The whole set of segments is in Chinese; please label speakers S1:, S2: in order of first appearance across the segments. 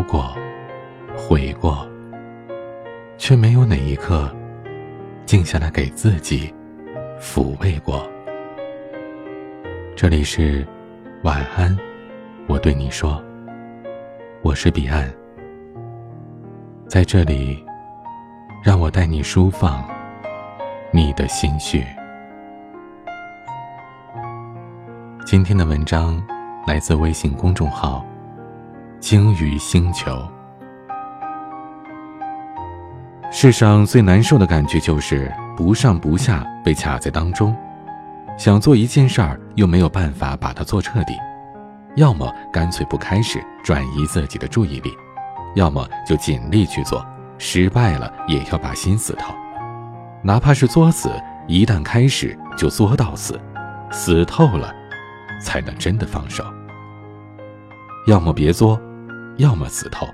S1: 哭过，悔过，却没有哪一刻静下来给自己抚慰过。这里是晚安，我对你说，我是彼岸，在这里，让我带你舒放你的心绪。今天的文章来自微信公众号“鲸鱼星球”。世上最难受的感觉就是不上不下，被卡在当中，想做一件事儿又没有办法把它做彻底，要么干脆不开始，转移自己的注意力，要么就尽力去做，失败了也要把心死透，哪怕是作死，一旦开始就作到死，死透了。才能真的放手。要么别作，要么死透。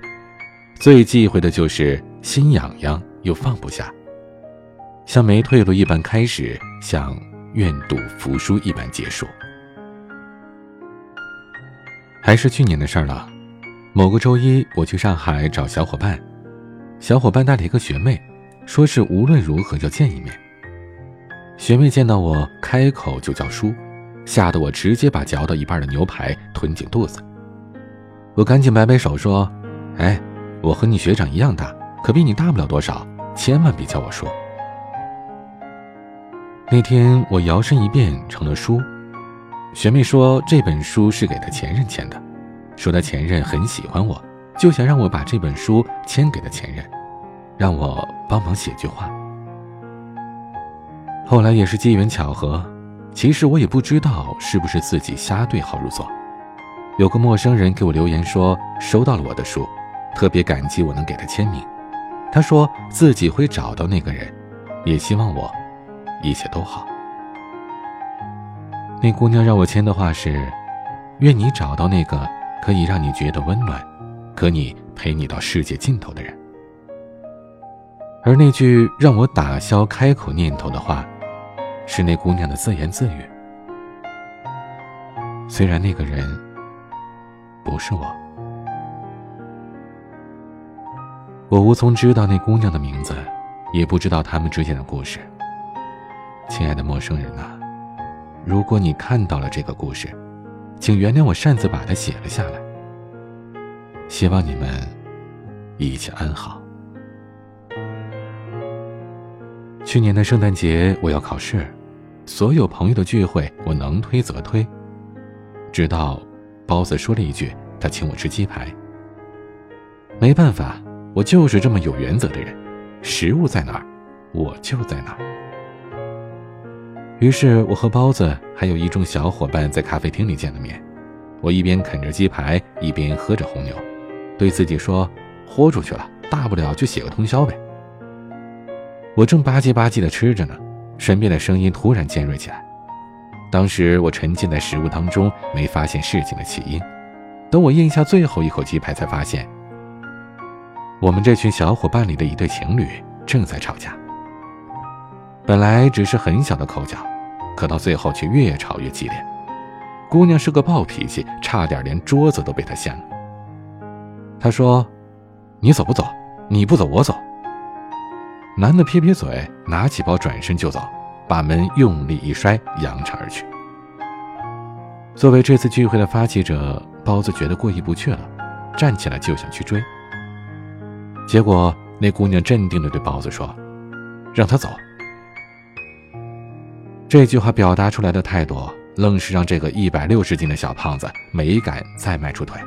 S1: 最忌讳的就是心痒痒又放不下，像没退路一般开始，像愿赌服输一般结束。还是去年的事儿了。某个周一，我去上海找小伙伴，小伙伴带了一个学妹，说是无论如何要见一面。学妹见到我，开口就叫叔。吓得我直接把嚼到一半的牛排吞进肚子。我赶紧摆摆手说：“哎，我和你学长一样大，可比你大不了多少，千万别叫我叔。”那天我摇身一变成了书。学妹说这本书是给她前任签的，说她前任很喜欢我，就想让我把这本书签给她前任，让我帮忙写句话。后来也是机缘巧合。其实我也不知道是不是自己瞎对号入座，有个陌生人给我留言说收到了我的书，特别感激我能给他签名。他说自己会找到那个人，也希望我一切都好。那姑娘让我签的话是：愿你找到那个可以让你觉得温暖，可你陪你到世界尽头的人。而那句让我打消开口念头的话。是那姑娘的自言自语。虽然那个人不是我，我无从知道那姑娘的名字，也不知道他们之间的故事。亲爱的陌生人啊，如果你看到了这个故事，请原谅我擅自把它写了下来。希望你们一切安好。去年的圣诞节，我要考试。所有朋友的聚会，我能推则推。直到包子说了一句：“他请我吃鸡排。”没办法，我就是这么有原则的人。食物在哪儿，我就在哪儿。于是，我和包子还有一众小伙伴在咖啡厅里见了面。我一边啃着鸡排，一边喝着红牛，对自己说：“豁出去了，大不了就写个通宵呗。”我正吧唧吧唧的吃着呢。身边的声音突然尖锐起来，当时我沉浸在食物当中，没发现事情的起因。等我咽下最后一口鸡排，才发现我们这群小伙伴里的一对情侣正在吵架。本来只是很小的口角，可到最后却越吵越激烈。姑娘是个暴脾气，差点连桌子都被她掀了。她说：“你走不走？你不走，我走。”男的撇撇嘴，拿起包转身就走，把门用力一摔，扬长而去。作为这次聚会的发起者，包子觉得过意不去了，站起来就想去追。结果那姑娘镇定地对包子说：“让他走。”这句话表达出来的态度，愣是让这个一百六十斤的小胖子没敢再迈出腿。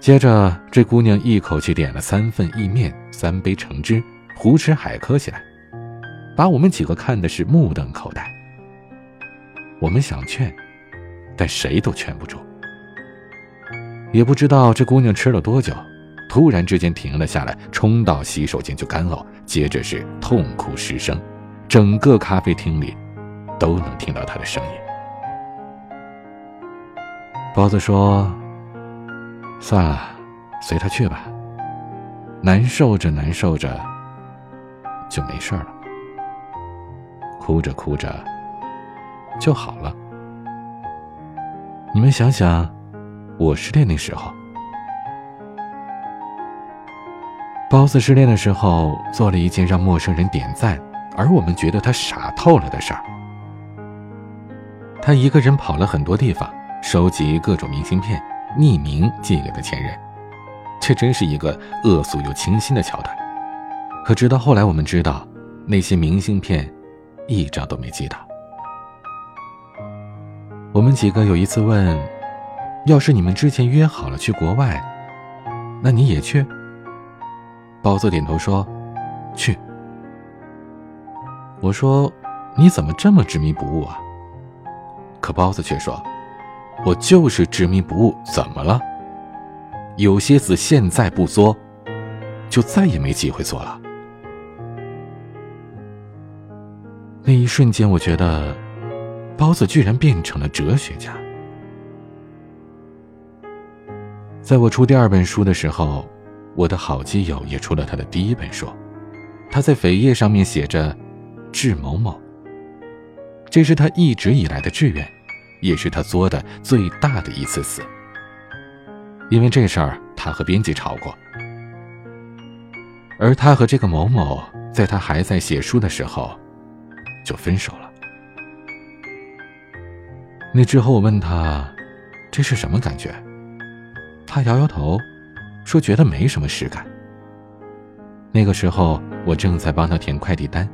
S1: 接着，这姑娘一口气点了三份意面、三杯橙汁，胡吃海喝起来，把我们几个看的是目瞪口呆。我们想劝，但谁都劝不住。也不知道这姑娘吃了多久，突然之间停了下来，冲到洗手间就干呕，接着是痛哭失声，整个咖啡厅里都能听到她的声音。包子说。算了，随他去吧。难受着难受着，就没事了。哭着哭着，就好了。你们想想，我失恋那时候，包子失恋的时候做了一件让陌生人点赞，而我们觉得他傻透了的事儿。他一个人跑了很多地方，收集各种明信片，匿名寄给了前任。这真是一个恶俗又清新的桥段。可直到后来，我们知道，那些明信片，一张都没寄到。我们几个有一次问：“要是你们之前约好了去国外，那你也去？”包子点头说：“去。”我说：“你怎么这么执迷不悟啊？”可包子却说：“我就是执迷不悟，怎么了？有些子现在不作，就再也没机会做了。”那一瞬间，我觉得，包子居然变成了哲学家。在我出第二本书的时候，我的好基友也出了他的第一本书，他在扉页上面写着“致某某”。这是他一直以来的志愿，也是他作的最大的一次死。因为这事儿，他和编辑吵过，而他和这个某某，在他还在写书的时候，就分手了。那之后，我问他，这是什么感觉？他摇摇头，说觉得没什么实感。那个时候，我正在帮他填快递单，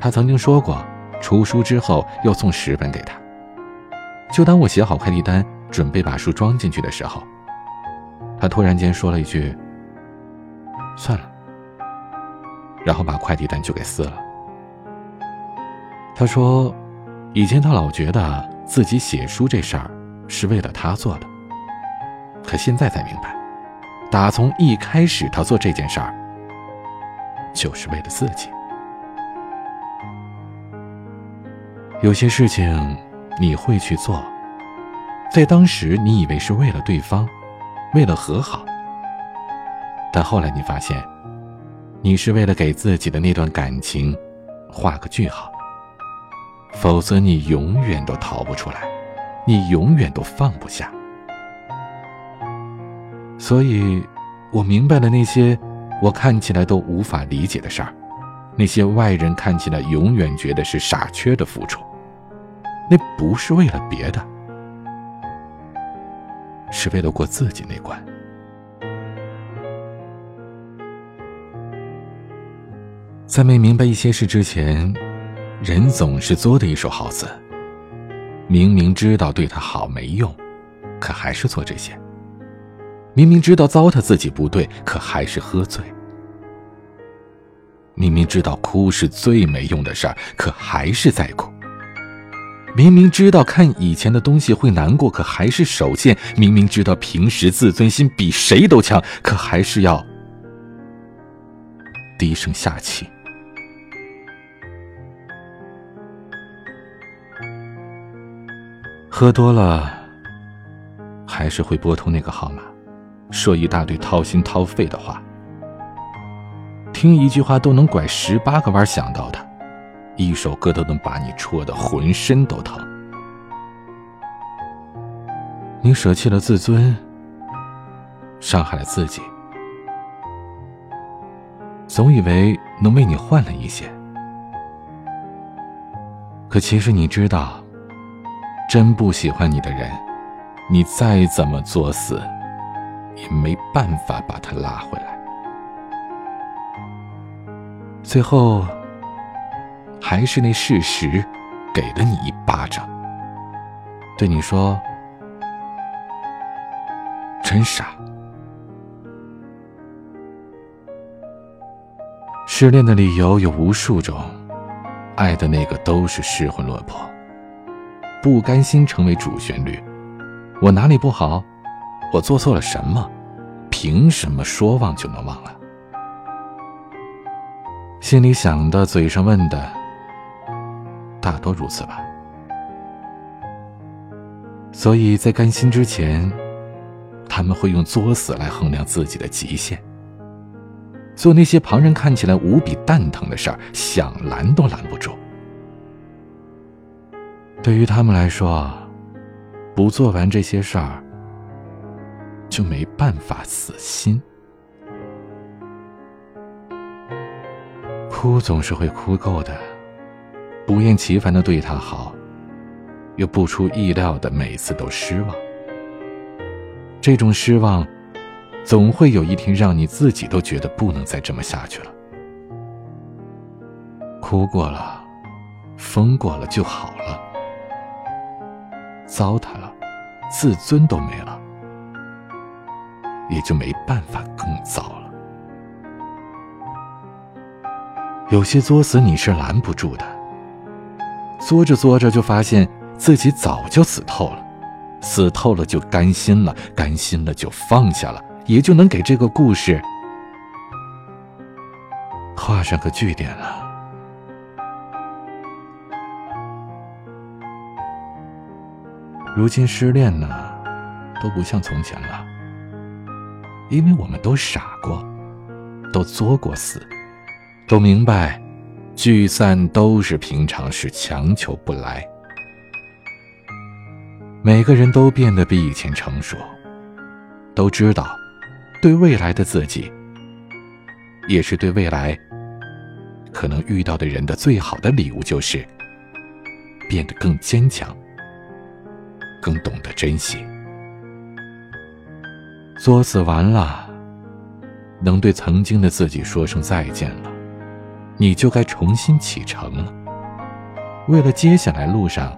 S1: 他曾经说过。出书之后要送十本给他。就当我写好快递单，准备把书装进去的时候，他突然间说了一句：“算了。”然后把快递单就给撕了。他说：“以前他老觉得自己写书这事儿是为了他做的，可现在才明白，打从一开始他做这件事儿就是为了自己。”有些事情你会去做，在当时你以为是为了对方，为了和好，但后来你发现，你是为了给自己的那段感情画个句号，否则你永远都逃不出来，你永远都放不下。所以，我明白了那些我看起来都无法理解的事儿，那些外人看起来永远觉得是傻缺的付出。那不是为了别的，是为了过自己那关。在没明白一些事之前，人总是作的一手好字。明明知道对他好没用，可还是做这些；明明知道糟蹋自己不对，可还是喝醉；明明知道哭是最没用的事儿，可还是在哭。明明知道看以前的东西会难过，可还是手贱；明明知道平时自尊心比谁都强，可还是要低声下气。喝多了，还是会拨通那个号码，说一大堆掏心掏肺的话，听一句话都能拐十八个弯想到他。一首歌都能把你戳得浑身都疼。你舍弃了自尊，伤害了自己，总以为能为你换了一些，可其实你知道，真不喜欢你的人，你再怎么作死，也没办法把他拉回来。最后。还是那事实，给了你一巴掌，对你说：“真傻。”失恋的理由有无数种，爱的那个都是失魂落魄，不甘心成为主旋律。我哪里不好？我做错了什么？凭什么说忘就能忘了？心里想的，嘴上问的。大多如此吧，所以在甘心之前，他们会用作死来衡量自己的极限，做那些旁人看起来无比蛋疼的事儿，想拦都拦不住。对于他们来说，不做完这些事儿，就没办法死心。哭总是会哭够的，不厌其烦的对他好，又不出意料的每次都失望。这种失望，总会有一天让你自己都觉得不能再这么下去了。哭过了，疯过了就好，糟蹋了，自尊都没了，也就没办法更糟了。有些作死你是拦不住的，作着作着就发现自己早就死透了。死透了就甘心了，甘心了就放下了，也就能给这个故事画上个句点了。如今失恋呢，都不像从前了，因为我们都傻过，都作过死，都明白聚散都是平常事，强求不来。每个人都变得比以前成熟，都知道，对未来的自己，也是对未来可能遇到的人的最好的礼物，就是变得更坚强，更懂得珍惜。作死完了，能对曾经的自己说声再见了，你就该重新启程了。为了接下来路上。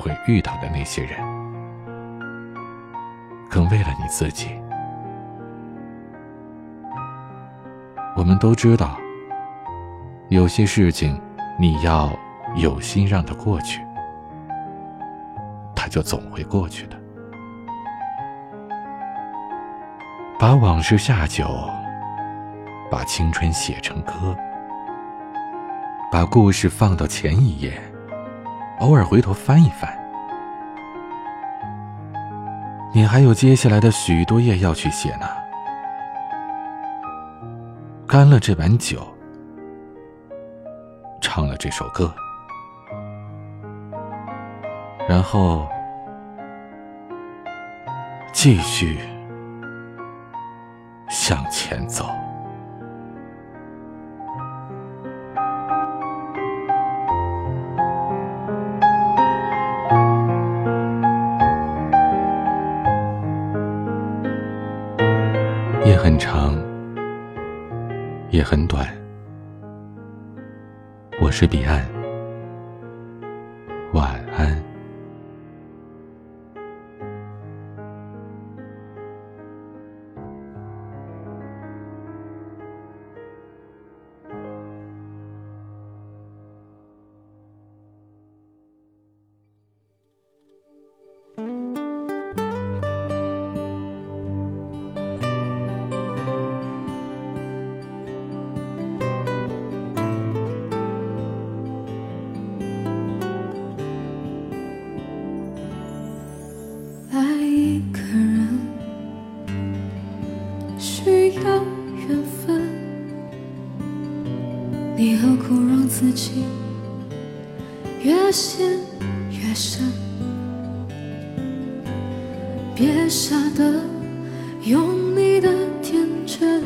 S1: 会遇到的那些人，更为了你自己。我们都知道，有些事情你要有心让它过去，就总会过去的。把往事下酒，把青春写成歌，把故事放到前一页。偶尔回头翻一翻，你还有接下来的许多页要去写呢。干了这碗酒，唱了这首歌，然后继续向前走。很长，也很短。我是彼岸，
S2: 的天真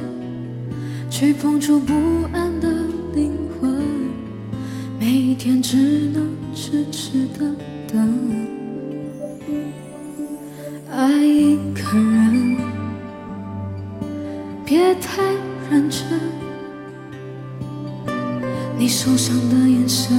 S2: 去碰触不安的灵魂，每一天只能痴痴的等。爱一个人，别太认真。你受伤的眼神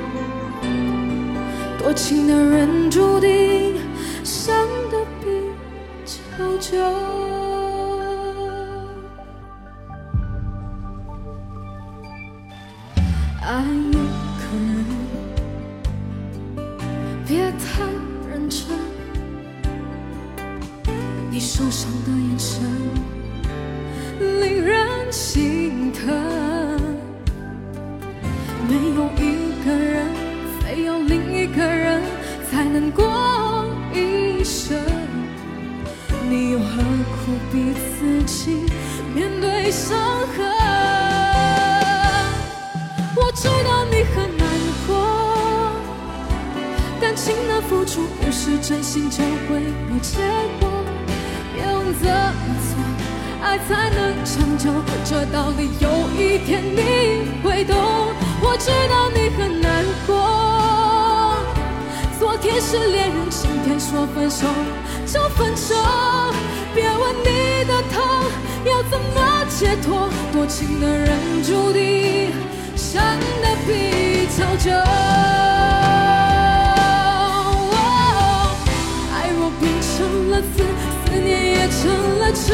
S2: 多情的人注定伤得比较久。爱一个人，别太认真。你受伤的眼神令人心疼。是真心就会有结果。别问怎么做，爱才能长久，这道理有一天你会懂。我知道你很难过，昨天是恋人，今天说分手就分手。别问你的痛要怎么解脱，多情的人注定伤得比较久。思念也成了痴。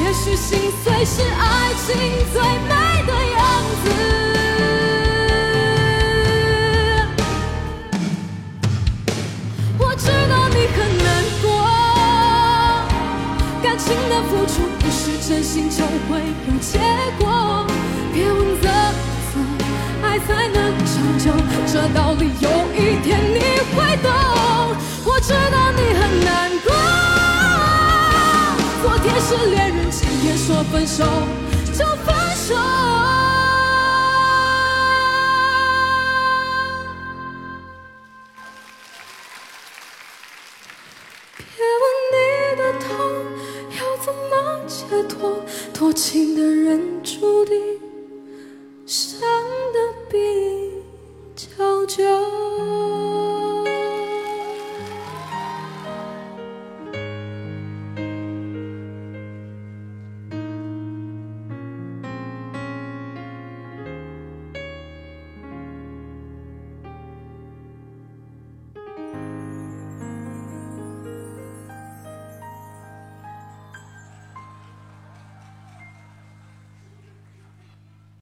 S2: 也许心碎是爱情最美的样子。我知道你很难过，感情的付出不是真心就会有结果。别问怎，才能长久，这道理有一天你会懂。我知道你很难过，昨天是恋人，今天说分手就分手。别问你的痛要怎么解脱，多情的人注定伤。就